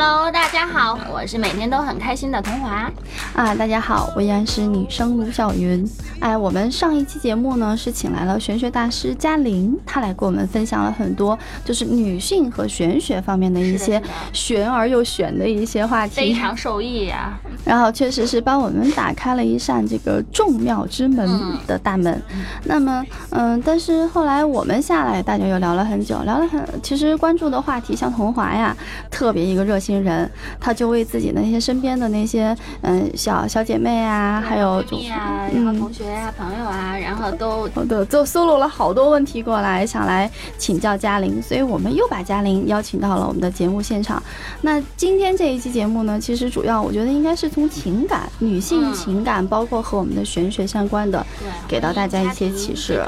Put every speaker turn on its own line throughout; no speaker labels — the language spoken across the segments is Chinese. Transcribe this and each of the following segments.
Hello，大家好，我是每天都很开心的童华。
啊，大家好，我依然是女生卢小云。哎，我们上一期节目呢是请来了玄学大师嘉玲，她来给我们分享了很多就是女性和玄学方面的一些玄而又玄的一些话题，
非常受益呀、
然后确实是帮我们打开了一扇这个众妙之门
嗯
的大门。那么，嗯，但是后来我们下来，大家又聊了很久，聊了很，其实关注的话题像童华呀，特别一个热心人，他就为自己的那些身边的那些嗯小小姐妹啊，还有
啊，然后
嗯
同学啊、朋友啊，然后都
好的，就搜罗了好多问题过来，想来请教嘉玲，所以我们又把嘉玲邀请到了我们的节目现场。那今天这一期节目呢，其实主要我觉得应该是从情感、女性
嗯
情感，包括和我们的玄学相关的，给到大家一些启示。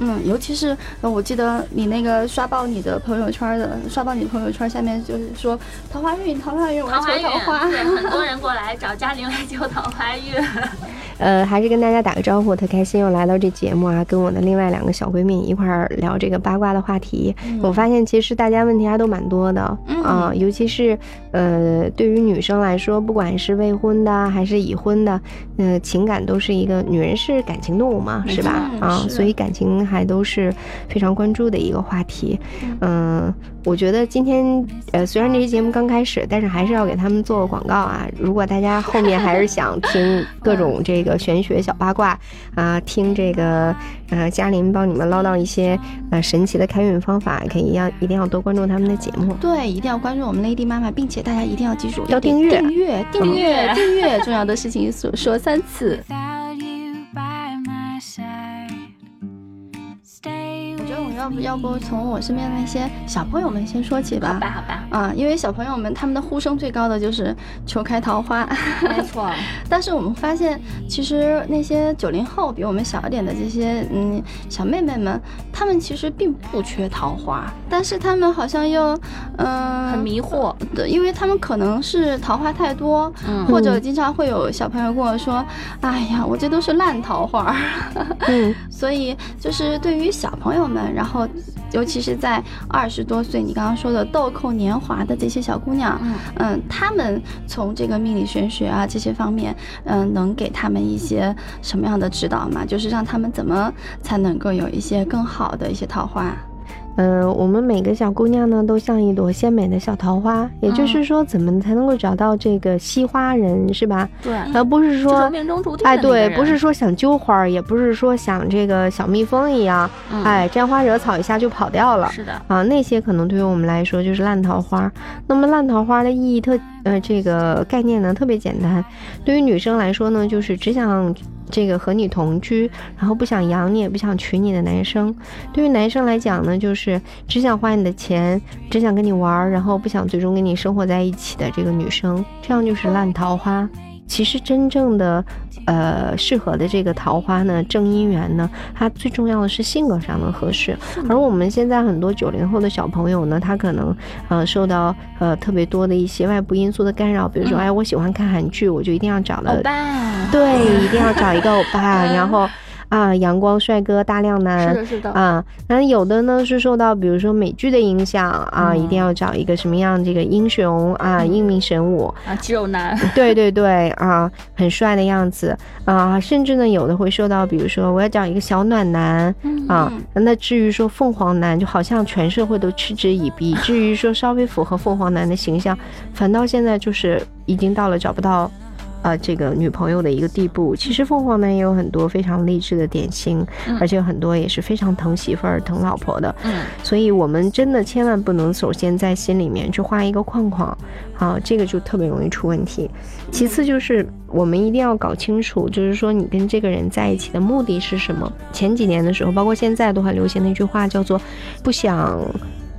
嗯，尤其是呃我记得你那个刷爆你的朋友圈的，刷爆你朋友圈下面就是说桃花运，桃花运，我要
桃花运，
求桃花。
对，很多人过来找嘉玲来求桃花运。
呃，还是跟大家打个招呼，特开心又来到这节目啊，跟我的另外两个小闺蜜一块儿聊这个八卦的话题。我发现其实大家问题还都蛮多的
嗯
啊、尤其是呃，对于女生来说，不管是未婚的还是已婚的，呃，情感都是一个女人是感情动物嘛，是吧？
嗯
啊，
是
所以感情还都是非常关注的一个话题。嗯、我觉得今天呃，虽然这期节目刚开始，但是还是要给他们做个广告啊。如果大家后面还是想听 各种这个玄学小八卦啊、听这个呃嘉玲帮你们唠叨一些呃神奇的开运方法，可以要一定要多关注他们的节目。
对，一定要关注我们 Lady 妈妈，并且大家一定要记住
要订阅
订阅，订阅订阅，重要的事情说说三次。要不要不从我身边的那些小朋友们先说起吧？
好吧，好吧，
啊，因为小朋友们他们的呼声最高的就是求开桃花，
没错，
但是我们发现，其实那些九零后比我们小一点的这些嗯小妹妹们，她们其实并不缺桃花，但是她们好像又嗯、
很迷惑。
对，因为她们可能是桃花太多，
嗯
或者经常会有小朋友跟我说：“哎呀，我这都是烂桃花。
嗯，”
所以就是对于小朋友们，然后尤其是在二十多岁，你刚刚说的豆蔻年华的这些小姑娘，
嗯
嗯，她们从这个命理玄学啊这些方面，嗯，能给他们一些什么样的指导吗？就是让他们怎么才能够有一些更好的一些桃花？
呃，我们每个小姑娘呢，都像一朵鲜美的小桃花，也就是说，怎么才能够找到这个惜花人，是吧？
对，
而不是说。
命中注定
哎，对，不是说想揪花儿，也不是说想这个小蜜蜂一样，
嗯
哎，沾花惹草一下就跑掉了。
是的，
啊，那些可能对于我们来说就是烂桃花。那么烂桃花的意义特呃这个概念呢特别简单，对于女生来说呢，就是只想这个和你同居，然后不想养你也不想娶你的男生。对于男生来讲呢，就是只想花你的钱，只想跟你玩，然后不想最终跟你生活在一起的这个女生，这样就是烂桃花。其实真正的，呃，适合的这个桃花呢，正姻缘呢，它最重要的是性格上的合适。而我们现在很多九零后的小朋友呢，他可能呃受到呃特别多的一些外部因素的干扰，比如说，
嗯。
哎，我喜欢看韩剧，我就一定要找
欧
了，
巴，
对，一定要找一个欧巴，
嗯
然后啊，阳光帅哥大量男，
是的，是的，
啊，那有的呢是受到比如说美剧的影响啊，一定要找一个什么样这个英雄啊，英明神武，
啊，肌肉男，
对对对啊，很帅的样子啊，甚至呢有的会受到，比如说我要找一个小暖男啊，那至于说凤凰男，就好像全社会都嗤之以鼻，至于说稍微符合凤凰男的形象，反倒现在就是已经到了找不到。呃，这个女朋友的一个地步，其实凤凰男也有很多非常励志的典型，
嗯
而且有很多也是非常疼媳妇儿、疼老婆的。
嗯，
所以我们真的千万不能首先在心里面去画一个框框，啊，这个就特别容易出问题。其次就是我们一定要搞清楚，就是说你跟这个人在一起的目的是什么。前几年的时候，包括现在都很流行的一句话叫做“不想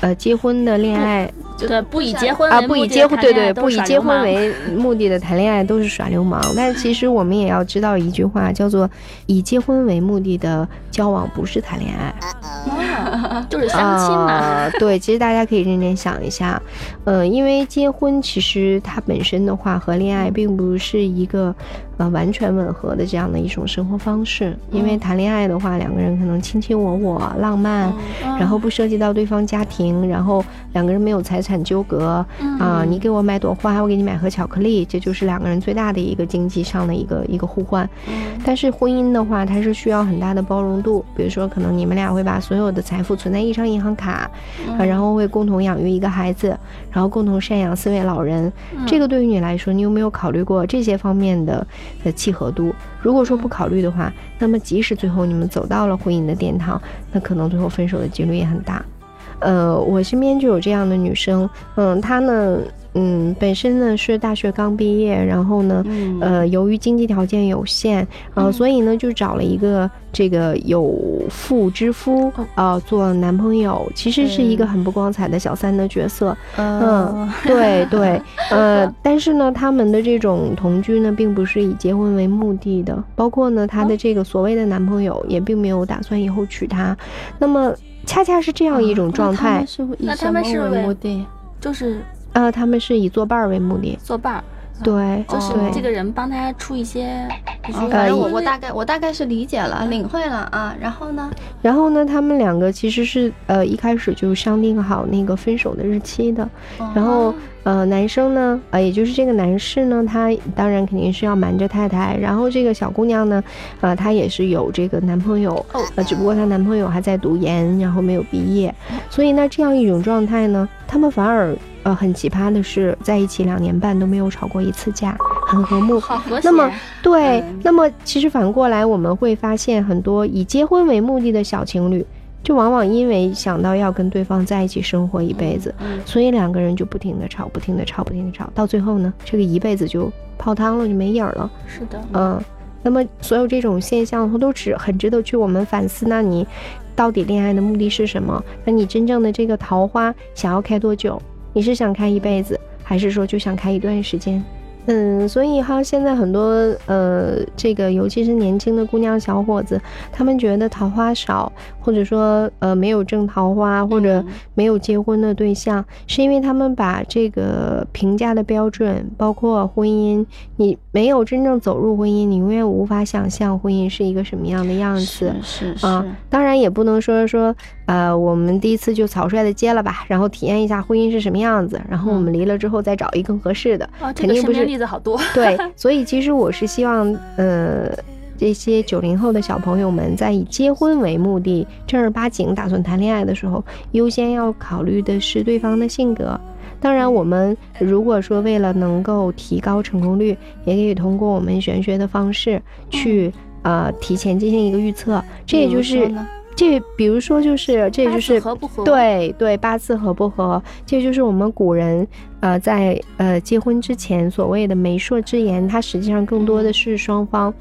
呃结婚的恋爱
对，不以结婚
啊，
为目的
不以结婚，对对，不以结婚为目的的谈恋爱都是耍流氓。但其实我们也要知道一句话，叫做以结婚为目的的交往不是谈恋爱。
就是相亲嘛。
啊 对，其实大家可以认真想一下，呃，因为结婚其实它本身的话和恋爱并不是一个呃完全吻合的这样的一种生活方式。因为谈恋爱的话，两个人可能卿卿我我、浪漫，然后不涉及到对方家庭，然后两个人没有财产纠葛啊、你给我买朵花，我给你买盒巧克力，这就是两个人最大的一个经济上的一个一个互换。但是婚姻的话，它是需要很大的包容度，比如说可能你们俩会把所有的财富存在一张银行卡，啊，然后会共同养育一个孩子，然后共同赡养四位老人。这个对于你来说，你有没有考虑过这些方面的的契合度？如果说不考虑的话，那么即使最后你们走到了婚姻的殿堂，那可能最后分手的几率也很大。呃，我身边就有这样的女生，嗯，她呢，嗯，本身呢是大学刚毕业，然后呢，呃，由于经济条件有限，呃，所以呢就找了一个这个有妇之夫，呃，做男朋友，其实是一个很不光彩的小三的角色，嗯，对对，呃，但是呢，他们的这种同居呢，并不是以结婚为目的的，包括呢，她的这个所谓的男朋友也并没有打算以后娶她，那么恰恰是这样一种状态，
那
那他
他们是以
什么为目的？
就是
呃，他们是以作伴儿为目的，
作伴儿，
对，
就是这个人帮他出一些，
反正我我大概我大概是理解了，领会了啊。然后呢？
然后呢，他们两个其实是呃一开始就商定好那个分手的日期的。然后呃，男生呢，呃，也就是这个男士呢，他当然肯定是要瞒着太太。然后这个小姑娘呢，呃，她也是有这个男朋友，呃，只不过她男朋友还在读研，然后没有毕业。所以那，这样一种状态呢，他们反而呃很奇葩的是，在一起两年半都没有吵过一次架，很和睦。
好和谐。
那么对，那么其实反过来，我们会发现很多以结婚为目的的小情侣，就往往因为想到要跟对方在一起生活一辈子，所以两个人就不停的吵，不停的吵，不停的吵，到最后呢，这个一辈子就泡汤了，就没影儿了。
是的，
嗯，那么所有这种现象，它都值很值得去我们反思。那你到底恋爱的目的是什么？那你真正的这个桃花想要开多久？你是想开一辈子，还是说就想开一段时间？嗯，所以哈，现在很多呃，这个尤其是年轻的姑娘小伙子，他们觉得桃花少，或者说呃没有正桃花，或者没有结婚的对象，是因为他们把这个评价的标准，包括婚姻，你没有真正走入婚姻，你永远无法想象婚姻是一个什么样的样子。
是是
啊，当然也不能说说，呃，我们第一次就草率的结了吧，然后体验一下婚姻是什么样子，然后我们离了之后再找一个更合适的，肯定不是
例子好多。
对，所以其实我是希望，呃，这些九零后的小朋友们在以结婚为目的、正儿八经打算谈恋爱的时候，优先要考虑的是对方的性格。当然，我们如果说为了能够提高成功率，也可以通过我们玄学的方式去、呃提前进行一个预测。这也就是
呢
这，比如说就是这就是
合不合？，
对对，八字合不合，这就是我们古人呃在呃结婚之前所谓的媒妁之言，它实际上更多的是双方。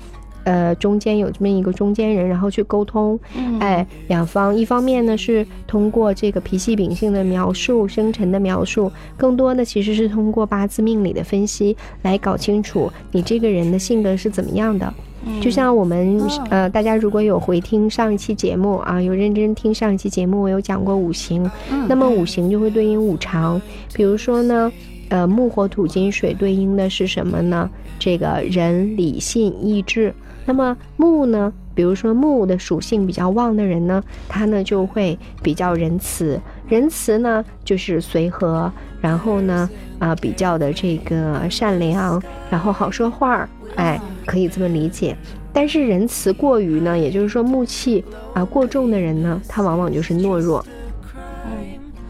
呃，中间有这么一个中间人，然后去沟通，
嗯，
哎，两方一方面呢是通过这个脾气秉性的描述、生辰的描述，更多的其实是通过八字命理的分析来搞清楚你这个人的性格是怎么样的。就像我们
哦。
呃，大家如果有回听上一期节目啊，有认真听上一期节目，我有讲过五行，
嗯。
那么五行就会对应五常，比如说呢，呃，木火土金水对应的是什么呢？这个人、理性、意志。那么木呢，比如说木的属性比较旺的人呢，他呢就会比较仁慈，仁慈呢就是随和，然后呢啊、比较的这个善良，然后好说话儿，哎，可以这么理解。但是仁慈过于呢，也就是说木气啊、过重的人呢，他往往就是懦弱。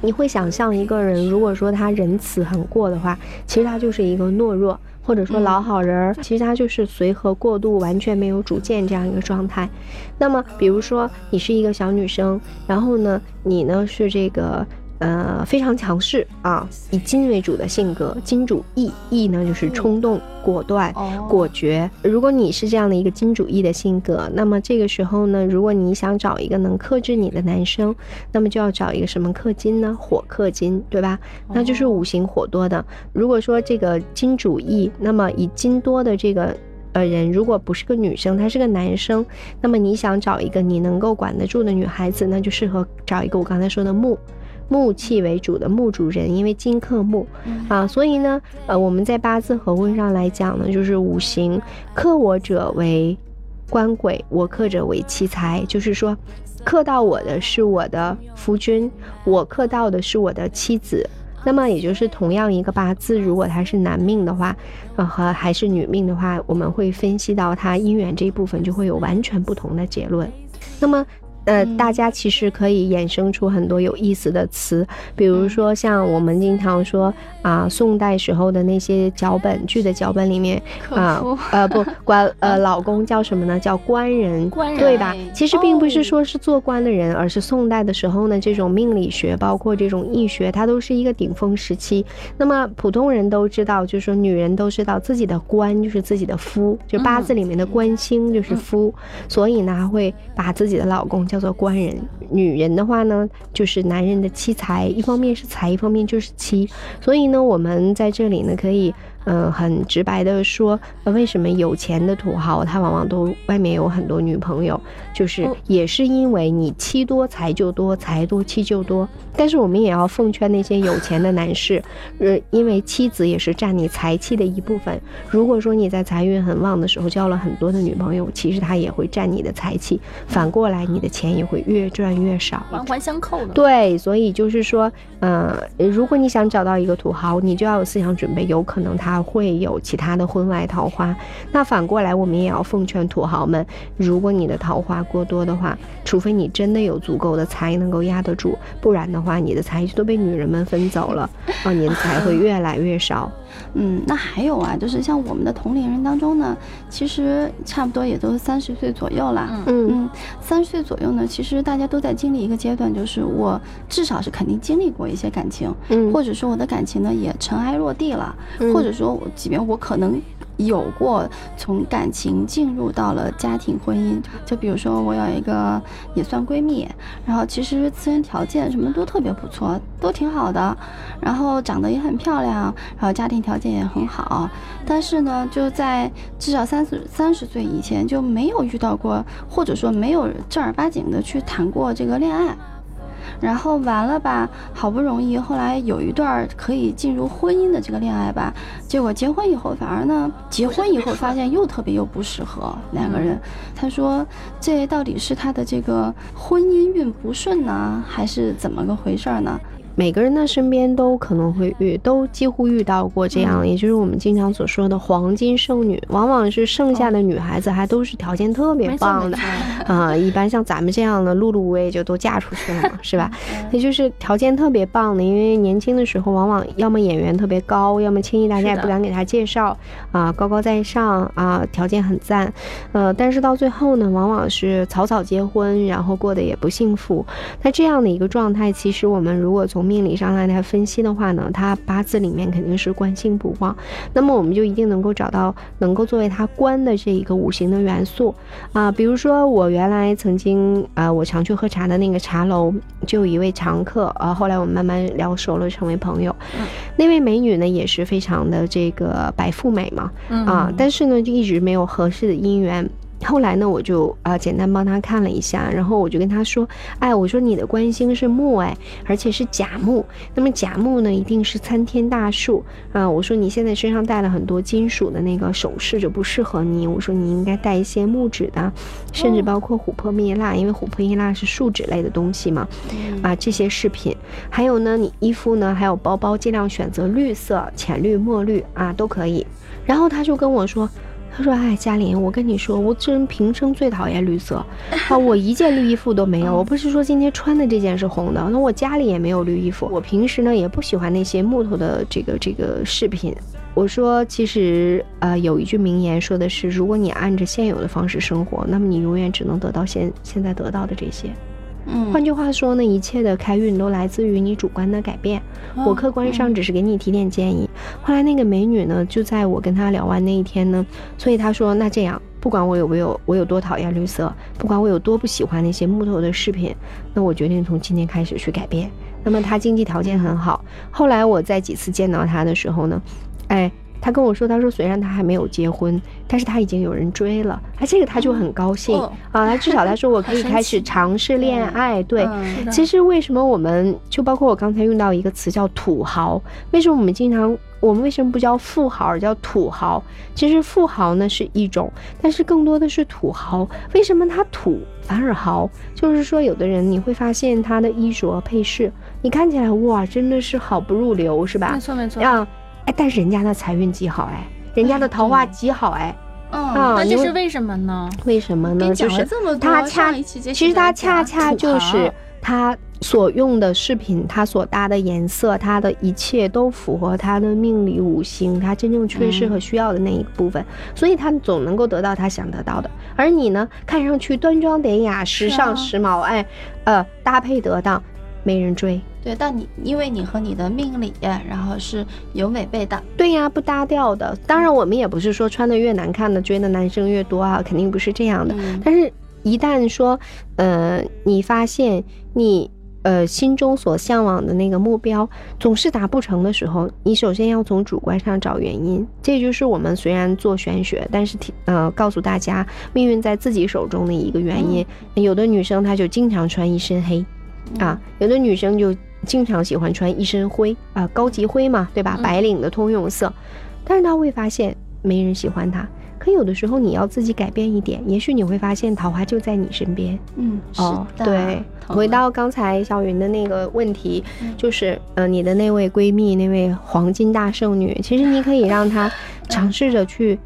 你会想象一个人，如果说他仁慈很过的话，其实他就是一个懦弱，或者说老好人儿，其实他就是随和过度，完全没有主见这样一个状态。那么，比如说你是一个小女生，然后呢，你呢是这个呃非常强势啊，以金为主的性格，金主义，义呢就是冲动、果断、
哦
果决。如果你是这样的一个金主义的性格，那么这个时候呢，如果你想找一个能克制你的男生，那么就要找一个什么克金呢？火克金，对吧？那就是五行火多的。如果说这个金主义，那么以金多的这个。呃，人如果不是个女生，他是个男生，那么你想找一个你能够管得住的女孩子，那就适合找一个我刚才说的木，木气为主的木主人，因为金克木啊，所以呢，呃，我们在八字合婚上来讲呢，就是五行克我者为官鬼，我克者为妻财，就是说，克到我的是我的夫君，我克到的是我的妻子。那么也就是同样一个八字，如果他是男命的话，呃和还是女命的话，我们会分析到他姻缘这一部分就会有完全不同的结论。那么。呃，大家其实可以衍生出很多有意思的词，比如说像我们经常说啊，宋代时候的那些脚本剧的脚本里面啊呃不官 呃老公叫什么呢？叫官人，
官人。
对吧？其实并不是
哦
说是做官的人，而是宋代的时候呢，这种命理学包括这种易学，它都是一个顶峰时期。那么普通人都知道，就是说女人都知道自己的官就是自己的夫，就八字里面的官星就是夫，所以呢会把自己的老公叫做官人。女人的话呢，就是男人的妻财，一方面是财，一方面就是妻。所以呢，我们在这里呢可以。嗯，很直白的说，呃，为什么有钱的土豪他往往都外面有很多女朋友，就是
哦
也是因为你妻多财就多，财多妻就多。但是我们也要奉劝那些有钱的男士，呃，因为妻子也是占你财气的一部分。如果说你在财运很旺的时候交了很多的女朋友，其实他也会占你的财气，反过来你的钱也会越赚越少。
环环相扣的。
对，所以就是说，呃，如果你想找到一个土豪，你就要有思想准备，有可能他会有其他的婚外桃花。那反过来，我们也要奉劝土豪们，如果你的桃花过多的话，除非你真的有足够的财能够压得住，不然的话，你的财就都被女人们分走了，啊，你的财会越来越少。
嗯，那还有啊，就是像我们的同龄人当中呢，其实差不多也都三十岁左右啦。
嗯。
三十岁左右呢，其实大家都在经历一个阶段，就是我至少是肯定经历过一些感情，
嗯，
或者说我的感情呢也尘埃落定了，
嗯。
或者说我即便我可能有过从感情进入到了家庭婚姻，就比如说我有一个也算闺蜜，然后其实自身条件什么都特别不错，都挺好的，然后长得也很漂亮，然后家庭条件也很好，但是呢，就在至少三十三十岁以前就没有遇到过，或者说没有正儿八经的去谈过这个恋爱。然后完了吧，好不容易后来有一段可以进入婚姻的这个恋爱吧，结果结婚以后反而呢，结婚以后发现又特别又不适合两个人。他说这到底是他的这个婚姻运不顺呢，还是怎么个回事儿呢？
每个人的身边都可能会遇，都几乎遇到过这样，也就是我们经常所说的黄金剩女，往往是剩下的女孩子还都是条件特别棒的。啊、一般像咱们这样的碌碌无为就都嫁出去了嘛，是吧？那就是条件特别棒的，因为年轻的时候往往要么演员特别高，要么轻易大家也不敢给他介绍啊、高高在上啊、条件很赞，呃，但是到最后呢，往往是草草结婚，然后过得也不幸福。那这样的一个状态，其实我们如果从命理上来来分析的话呢，他八字里面肯定是官星不旺，那么我们就一定能够找到能够作为他官的这一个五行的元素啊、比如说我原来曾经啊、我常去喝茶的那个茶楼，就有一位常客啊、后来我们慢慢聊熟了，成为朋友。那位美女呢，也是非常的这个白富美嘛，
嗯
啊，但是呢，就一直没有合适的姻缘。后来呢，我就啊、简单帮他看了一下，然后我就跟他说，哎，我说你的官星是木，哎，而且是甲木。那么甲木呢，一定是参天大树啊。我说你现在身上带了很多金属的那个首饰，就不适合你。我说你应该带一些木质的，甚至包括琥珀蜜蜡，因为琥珀蜜蜡是树脂类的东西嘛。啊，这些饰品，还有呢，你衣服呢，还有包包，尽量选择绿色、浅绿、墨绿啊，都可以。然后他就跟我说。他说：“哎，嘉玲，我跟你说，我这人平生最讨厌绿色，啊，我一件绿衣服都没有。我不是说今天穿的这件是红的，那我家里也没有绿衣服。我平时呢也不喜欢那些木头的这个这个饰品。我说，其实呃有一句名言说的是，如果你按着现有的方式生活，那么你永远只能得到现现在得到的这些。
嗯
换句话说呢，一切的开运都来自于你主观的改变。我客观上只是给你提点建议。后来那个美女呢，就在我跟她聊完那一天呢，所以她说，那这样，不管我有没有我有多讨厌绿色，不管我有多不喜欢那些木头的饰品，那我决定从今天开始去改变。那么她经济条件很好。后来我在几次见到她的时候呢，哎。她跟我说，他说虽然他还没有结婚，但是他已经有人追了，他，这个他就很高兴、
哦
啊。他至少他说 我可以开始尝试恋爱，对，
嗯
其实为什么我们就包括我刚才用到一个词叫土豪？为什么我们经常我们为什么不叫富豪而叫土豪？其实富豪呢是一种，但是更多的是土豪。为什么他土反而豪？就是说，有的人你会发现他的衣着配饰，你看起来哇，真的是好不入流，是吧
没？错没错。
啊，哎，但是人家的财运极好，哎，人家的桃花极好，哎，
嗯，
啊，
那这是为什么呢？
为什么呢？
讲
就是
了这么多，
他恰
上一期节
其实他恰恰就是他所用的饰品，他所搭的颜色，他的一切都符合他的命理五行，他真正缺失和需要的那一部分，所以他总能够得到他想得到的。而你呢，看上去端庄典雅、时尚时髦，哎，呃，搭配得当，没人追。
对，但你因为你和你的命理，然后是有违背的，
对呀，不搭调的。当然，我们也不是说穿的越难看的追的男生越多啊，肯定不是这样的。
嗯
但是，一旦说，呃，你发现你呃心中所向往的那个目标总是达不成的时候，你首先要从主观上找原因。这就是我们虽然做玄学，但是提呃告诉大家命运在自己手中的一个原因。有的女生她就经常穿一身黑，啊，有的女生就经常喜欢穿一身灰啊，高级灰嘛，对吧？
嗯
白领的通用色，但是他会发现没人喜欢他。可有的时候你要自己改变一点，也许你会发现桃花就在你身边。
嗯，是
哦，
的，
对，回到刚才小云的那个问题，
嗯
就是呃，你的那位闺蜜，那位黄金大圣女，其实你可以让她尝试着去，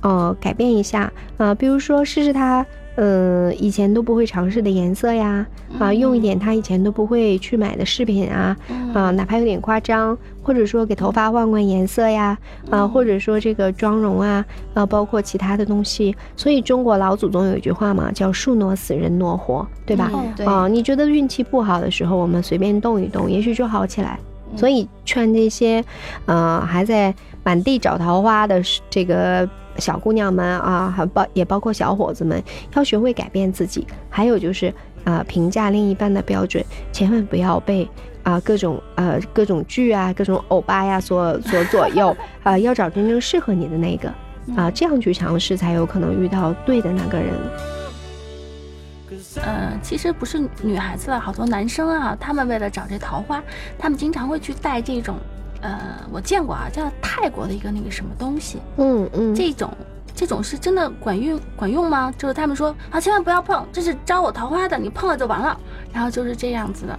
呃，改变一下，呃，比如说试试她。呃，以前都不会尝试的颜色呀，啊，用一点他以前都不会去买的饰品啊，
嗯
啊，哪怕有点夸张，或者说给头发换换颜色呀，啊，或者说这个妆容啊，啊，包括其他的东西。所以中国老祖宗有一句话嘛，叫“树挪死，人挪活”，对吧？啊，你觉得运气不好的时候，我们随便动一动，也许就好起来。所以劝这些，呃，还在满地找桃花的这个小姑娘们啊，还包也包括小伙子们，要学会改变自己。还有就是，呃，评价另一半的标准，千万不要被啊、各种呃各种剧啊、各种欧巴呀所所左右 啊、要找真正适合你的那个啊、这样去尝试，才有可能遇到对的那个人。
呃，其实不是女孩子了，好多男生啊，他们为了找这桃花，他们经常会去戴这种，呃，我见过啊，叫泰国的一个那个什么东西，
嗯嗯，
这种这种是真的管用管用吗？就是他们说啊，千万不要碰，这是招我桃花的，你碰了就完了，然后就是这样子的。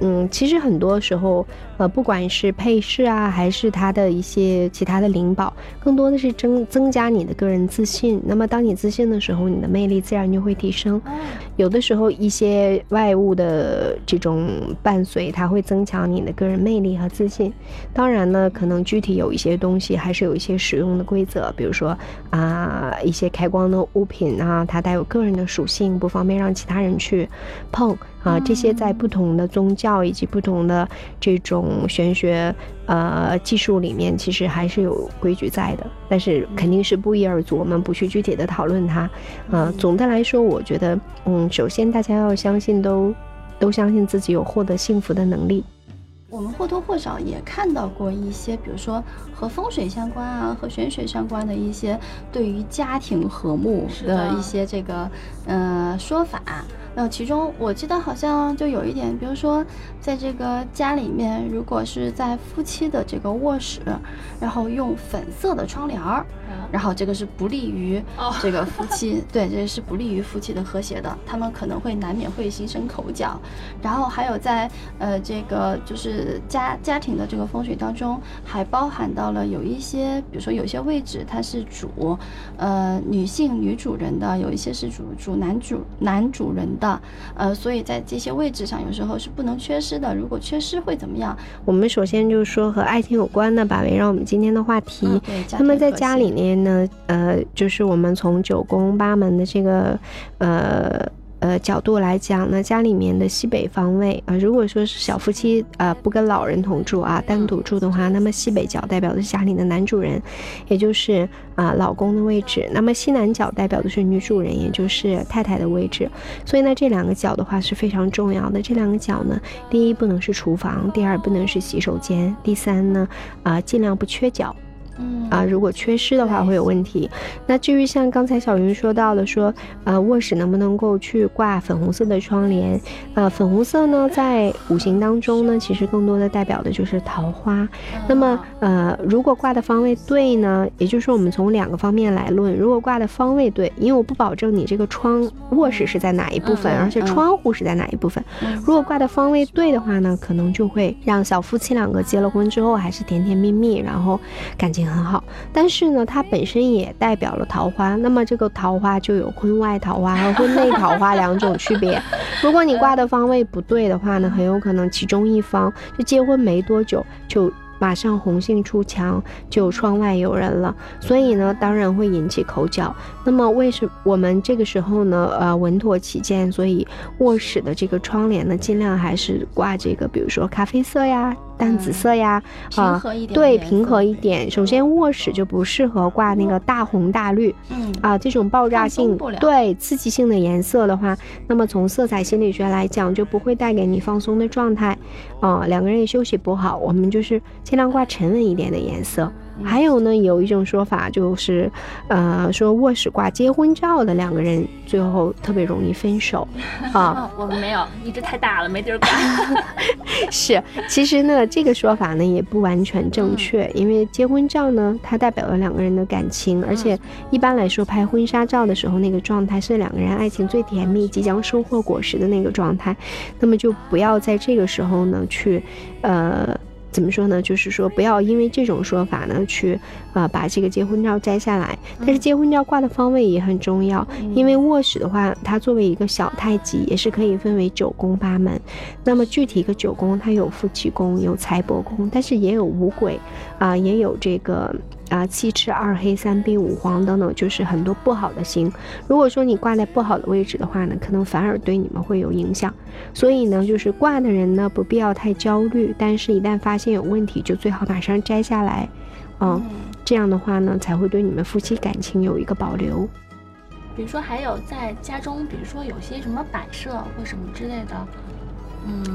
嗯，其实很多时候，呃，不管是配饰啊，还是它的一些其他的灵宝，更多的是增增加你的个人自信。那么，当你自信的时候，你的魅力自然就会提升。有的时候，一些外物的这种伴随，它会增强你的个人魅力和自信。当然呢，可能具体有一些东西还是有一些使用的规则，比如说啊、一些开光的物品啊，它带有个人的属性，不方便让其他人去碰啊。这些在不同的宗教以及不同的这种玄学呃技术里面，其实还是有规矩在的，但是肯定是不一而足，我们不去具体的讨论它。呃，总的来说，我觉得，嗯，首先大家要相信都都相信自己有获得幸福的能力。
我们或多或少也看到过一些，比如说和风水相关啊，和玄学相关的一些对于家庭和睦
的
的一些这个呃说法。那其中我记得好像就有一点，比如说在这个家里面，如果是在夫妻的这个卧室，然后用粉色的窗帘儿，然后这个是不利于
哦
这个夫妻，对，这是不利于夫妻的和谐的，他们可能会难免会形成口角。然后还有在呃这个就是家家庭的这个风水当中，还包含到了有一些，比如说有些位置它是主呃女性女主人的，有一些是主主男主男主人的，呃，所以在这些位置上有时候是不能缺失的。如果缺失会怎么样？
我们首先就是说和爱情有关的吧，围绕我们今天的话题。
嗯对，
那么在家里面呢，呃，就是我们从九宫八门的这个呃呃角度来讲呢，家里面的西北方位啊、如果说是小夫妻啊、不跟老人同住啊，单独住的话，那么西北角代表的是家里的男主人，也就是啊、老公的位置；那么西南角代表的是女主人，也就是太太的位置。所以呢，这两个角的话是非常重要的。这两个角呢，第一不能是厨房，第二不能是洗手间，第三呢，啊、尽量不缺角。
嗯
啊，如果缺失的话会有问题。那至于像刚才小云说到的说，呃，卧室能不能够去挂粉红色的窗帘？呃，粉红色呢，在五行当中呢，其实更多的代表的就是桃花。那么，呃，如果挂的方位对呢，也就是说我们从两个方面来论，如果挂的方位对，因为我不保证你这个窗卧室是在哪一部分，而且
嗯
窗户是在哪一部分。如果挂的方位对的话呢，可能就会让小夫妻两个结了婚之后还是甜甜蜜蜜，然后感情很好。但是呢，它本身也代表了桃花，那么这个桃花就有婚外桃花和婚内桃花两种区别。如果你挂的方位不对的话呢，很有可能其中一方就结婚没多久就。马上红杏出墙，就窗外有人了，所以呢，当然会引起口角。那么为什我们这个时候呢，呃，稳妥起见，所以卧室的这个窗帘呢，尽量还是挂这个，比如说咖啡色呀、淡紫色呀，
平
啊、
和一点
对，平和一点。首先，卧室就不适合挂那个大红大绿
嗯
啊，这种爆炸性对刺激性的颜色的话，那么从色彩心理学来讲，就不会带给你放松的状态。啊，两个人也休息不好，我们就是尽量挂沉稳一点的颜色。
嗯
还有呢，有一种说法就是，呃，说卧室挂结婚照的两个人，最后特别容易分手，啊，
哦我们没有，一直太大了，没地儿挂。
是，其实呢，这个说法呢也不完全
嗯
正确，因为结婚照呢，它代表了两个人的感情，而且一般来说拍婚纱照的时候，那个状态是两个人爱情最甜蜜、即将收获果实的那个状态，那么就不要在这个时候呢去，呃。怎么说呢？就是说，不要因为这种说法呢，去呃把这个结婚照摘下来。但是结婚照挂的方位也很重要，因为卧室的话，它作为一个小太极，也是可以分为九宫八门。那么具体一个九宫，它有夫妻宫，有财帛宫，但是也有五鬼啊、也有这个啊七赤二黑三碧五黄等等，就是很多不好的星。如果说你挂在不好的位置的话呢，可能反而对你们会有影响。所以呢，就是挂的人呢，不必要太焦虑，但是一旦发现有问题，就最好马上摘下来，嗯，这样的话呢，才会对你们夫妻感情有一个保留。
比如说还有在家中，比如说有些什么摆设或什么之类的，嗯，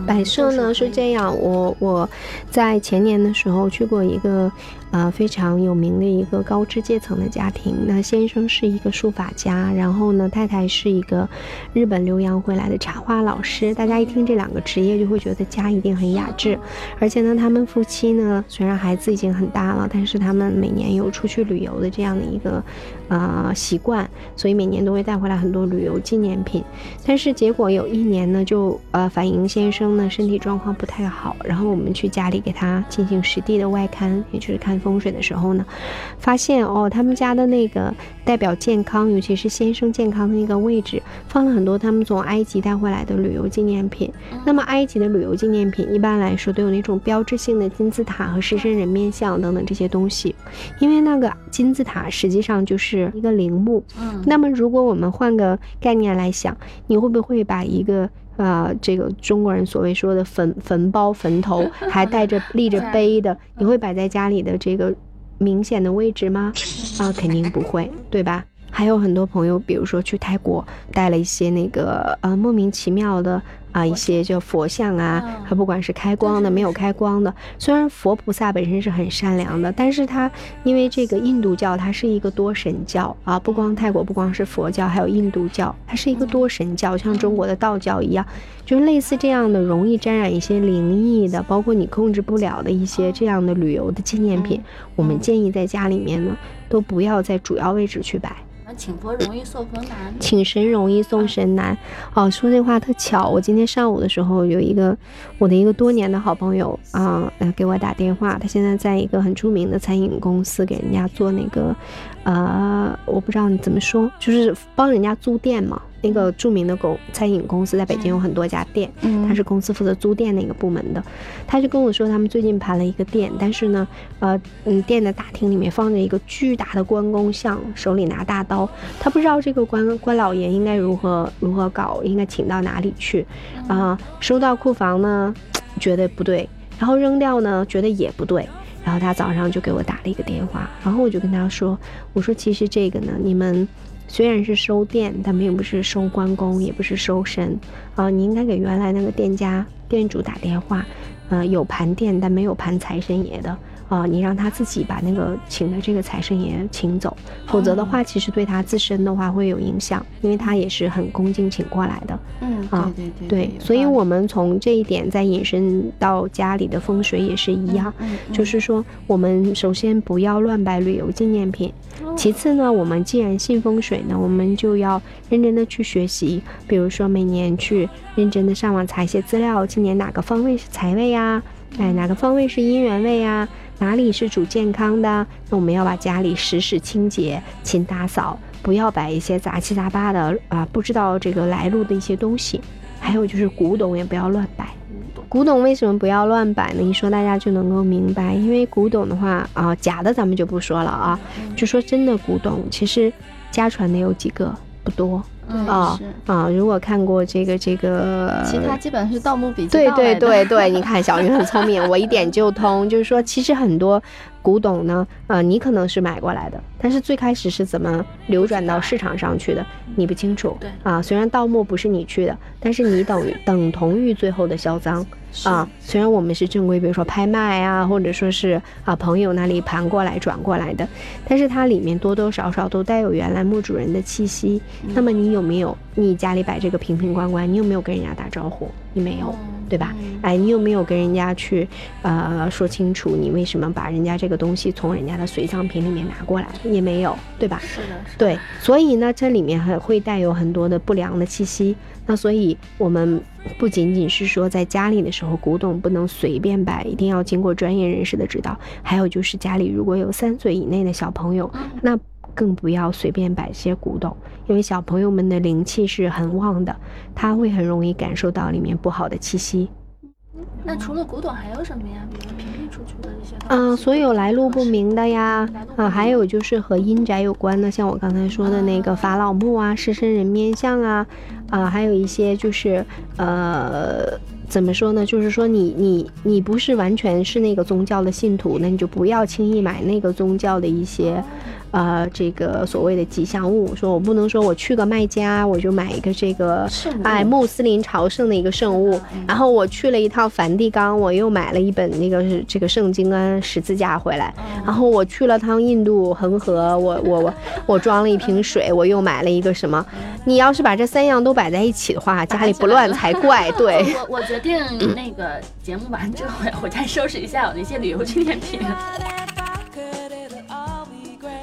摆设呢
是
这样，我我在前年的时候去过一个呃非常有名的一个高知阶层的家庭。那先生是一个书法家，然后呢太太是一个日本留洋回来的插画老师。大家一听这两个职业，就会觉得家一定很雅致。而且呢，他们夫妻呢虽然孩子已经很大了，但是他们每年有出去旅游的这样的一个呃习惯，所以每年都会带回来很多旅游纪念品。但是结果有一年呢，就呃反映先生呢身体状况不太好，然后我们去家里给他进行实地的外勘，也就是看风水的时候呢，发现哦他们家的那个代表健康，尤其是先生健康的那个位置，放了很多他们从埃及带回来的旅游纪念品。那么埃及的旅游纪念品一般来说都有那种标志性的金字塔和狮身人面像等等这些东西，因为那个金字塔实际上就是一个陵墓，
嗯，
那么，如果我们换个概念来想，你会不会把一个呃，这个中国人所谓说的坟坟包、坟头，还带着立着碑的，你会摆在家里的这个明显的位置吗？啊，肯定不会，对吧？还有很多朋友，比如说去泰国带了一些那个呃莫名其妙的啊一些就佛像啊，
嗯。
它不管是开光的没有开光的，虽然佛菩萨本身是很善良的，但是它因为这个印度教它是一个多神教啊，不光泰国不光是佛教，还有印度教，它是一个多神教，像中国的道教一样，就是类似这样的容易沾染一些灵异的，包括你控制不了的一些这样的旅游的纪念品，我们建议在家里面呢都不要在主要位置去摆。
请佛容易送佛难。
请神容易送神难。哦，说这话特巧，我今天上午的时候有一个我的一个多年的好朋友啊，呃，给我打电话，他现在在一个很著名的餐饮公司给人家做那个，呃，我不知道你怎么说，就是帮人家租店嘛。那个著名的公餐饮公司在北京有很多家店，
嗯。
他是公司负责租店那个部门的，他就跟我说他们最近盘了一个店，但是呢，呃，嗯，店的大厅里面放着一个巨大的关公像，手里拿大刀，他不知道这个关关老爷应该如何如何搞，应该请到哪里去，啊、收到库房呢，觉得不对，然后扔掉呢，觉得也不对。然后他早上就给我打了一个电话，然后我就跟他说：“我说其实这个呢，你们虽然是收店，但并不是收关公，也不是收神。啊、你应该给原来那个店家店主打电话，呃，有盘店但没有盘财神爷的啊、你让他自己把那个请的这个财神爷请走，否则的话，其实对他自身的话会有影响，因为他也是很恭敬请过来的。
嗯，
啊
对对
对，所以我们从这一点再引申到家里的风水也是一样，
嗯
就是说，我们首先不要乱摆旅游纪念品，其次呢，我们既然信风水呢，我们就要认真的去学习，比如说每年去认真的上网查一些资料，今年哪个方位是财位呀、哎，哪个方位是姻缘位呀、哪里是主健康的？那我们要把家里时时清洁、勤打扫，不要摆一些杂七杂八的啊，不知道这个来路的一些东西。还有就是古董也不要乱摆。古董为什么不要乱摆呢？一说大家就能够明白，因为古董的话啊，假的咱们就不说了啊，就说真的古董，其实家传的有几个不多啊啊。如果看过这个这个，
其他基本是盗墓笔记
对对对对，你看小云很聪明，我一点就通。就是说，其实很多古董呢，呃，你可能是买过来的，但是最开始是怎么流转到市场上去的，你不清楚。
对
啊，虽然盗墓不是你去的，但是你等于等同于最后的销赃啊。虽然我们是正规，比如说拍卖啊，或者说是啊朋友那里盘过来转过来的，但是它里面多多少少都带有原来墓主人的气息。那么你有没有你家里摆这个瓶瓶罐罐，你有没有跟人家打招呼？你没有。对吧？哎，你有没有跟人家去，呃，说清楚你为什么把人家这个东西从人家的随葬品里面拿过来？也没有，对吧？
是的，是的。
对，所以呢，这里面还会带有很多的不良的气息。那所以我们不仅仅是说在家里的时候，古董不能随便摆，一定要经过专业人士的指导。还有就是家里如果有三岁以内的小朋友，那更不要随便摆些古董，因为小朋友们的灵气是很旺的，他会很容易感受到里面不好的气息。
那除了古董还有什么呀？比如屏蔽出去的这些。
嗯，所有来路不明的呀啊，还有就是和阴宅有关的，像我刚才说的那个法老墓啊、狮身人面像啊，啊，还有一些就是呃，怎么说呢？就是说你你你不是完全是那个宗教的信徒，那你就不要轻易买那个宗教的一些。呃，这个所谓的吉祥物，说我不能说我去个卖家，我就买一个这个
圣
哎穆斯林朝圣的一个圣物，然后我去了一趟梵蒂冈，我又买了一本那个是这个圣经啊十字架回来，然后我去了趟印度恒河，我我我 我装了一瓶水，我又买了一个什么？你要是把这三样都摆在一起的话，家里不乱才怪。对，
我我决定那个节目完之后我，回家收拾一下我那些旅游纪念品。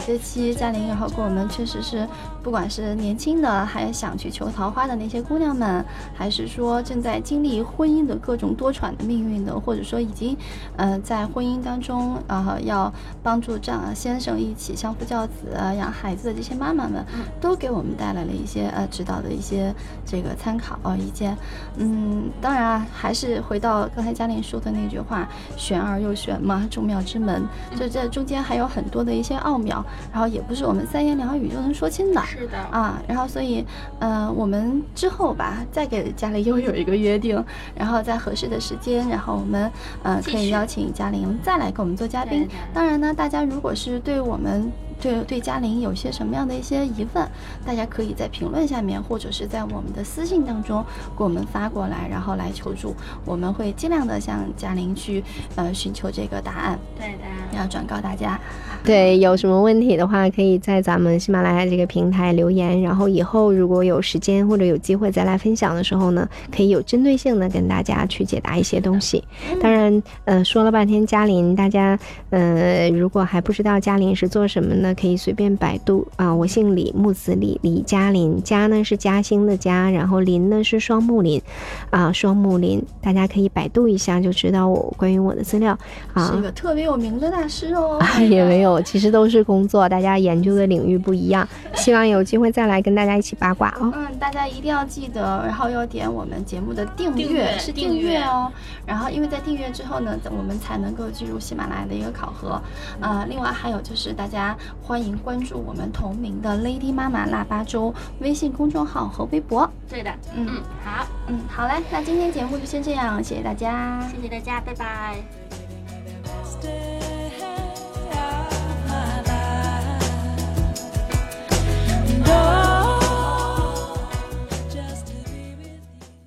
这期嘉玲，也好跟我们确实是，不管是年轻的，还想去求桃花的那些姑娘们，还是说正在经历婚姻的各种多舛的命运的，或者说已经，呃，在婚姻当中，呃，要帮助丈先生一起相夫教子、呃养孩子的这些妈妈们，都给我们带来了一些呃指导的一些这个参考呃意见。嗯，当然啊，还是回到刚才嘉玲说的那句话，玄而又玄嘛，众妙之门，就这中间还有很多的一些奥妙。然后也不是我们三言两语就能说清的。
是的，
啊，然后所以，呃，我们之后吧，再给家里又有一个约定，然后在合适的时间，然后我们呃可以邀请嘉玲再来给我们做嘉宾。当然呢，大家如果是对我们对对嘉玲有些什么样的一些疑问，大家可以在评论下面，或者是在我们的私信当中给我们发过来，然后来求助，我们会尽量的向嘉玲去呃寻求这个答案，
对的。
然后转告大家。
对，有什么问题的话，可以在咱们喜马拉雅这个平台留言，然后以后如果有时间或者有机会再来分享的时候呢，可以有针对性的跟大家去解答一些东西。当然，呃，说了半天嘉林，大家呃，如果还不知道嘉林是做什么呢，可以随便百度啊、我姓李，木子李，李嘉林，嘉呢是嘉兴的嘉，然后林呢是双木林，啊，双木林，大家可以百度一下就知道我关于我的资料啊。
是一个特别有名的大师哦。
啊，也没有，其实都是工作，大家研究的领域不一样。希望有机会再来跟大家一起八卦哦。
嗯，大家一定要记得，然后要点我们节目的订
订阅
是
订阅
订阅哦。然后，因为在订阅之后呢，我们才能够进入喜马拉雅的一个考核。呃，另外还有就是大家欢迎关注我们同名的 Lady 妈妈腊八粥微信公众号和微博。
对的，
嗯
嗯，好，
嗯，好嘞，那今天节目就先这样，谢谢大家。
谢谢大家，拜拜。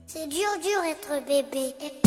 C'est dur, dur être bébé.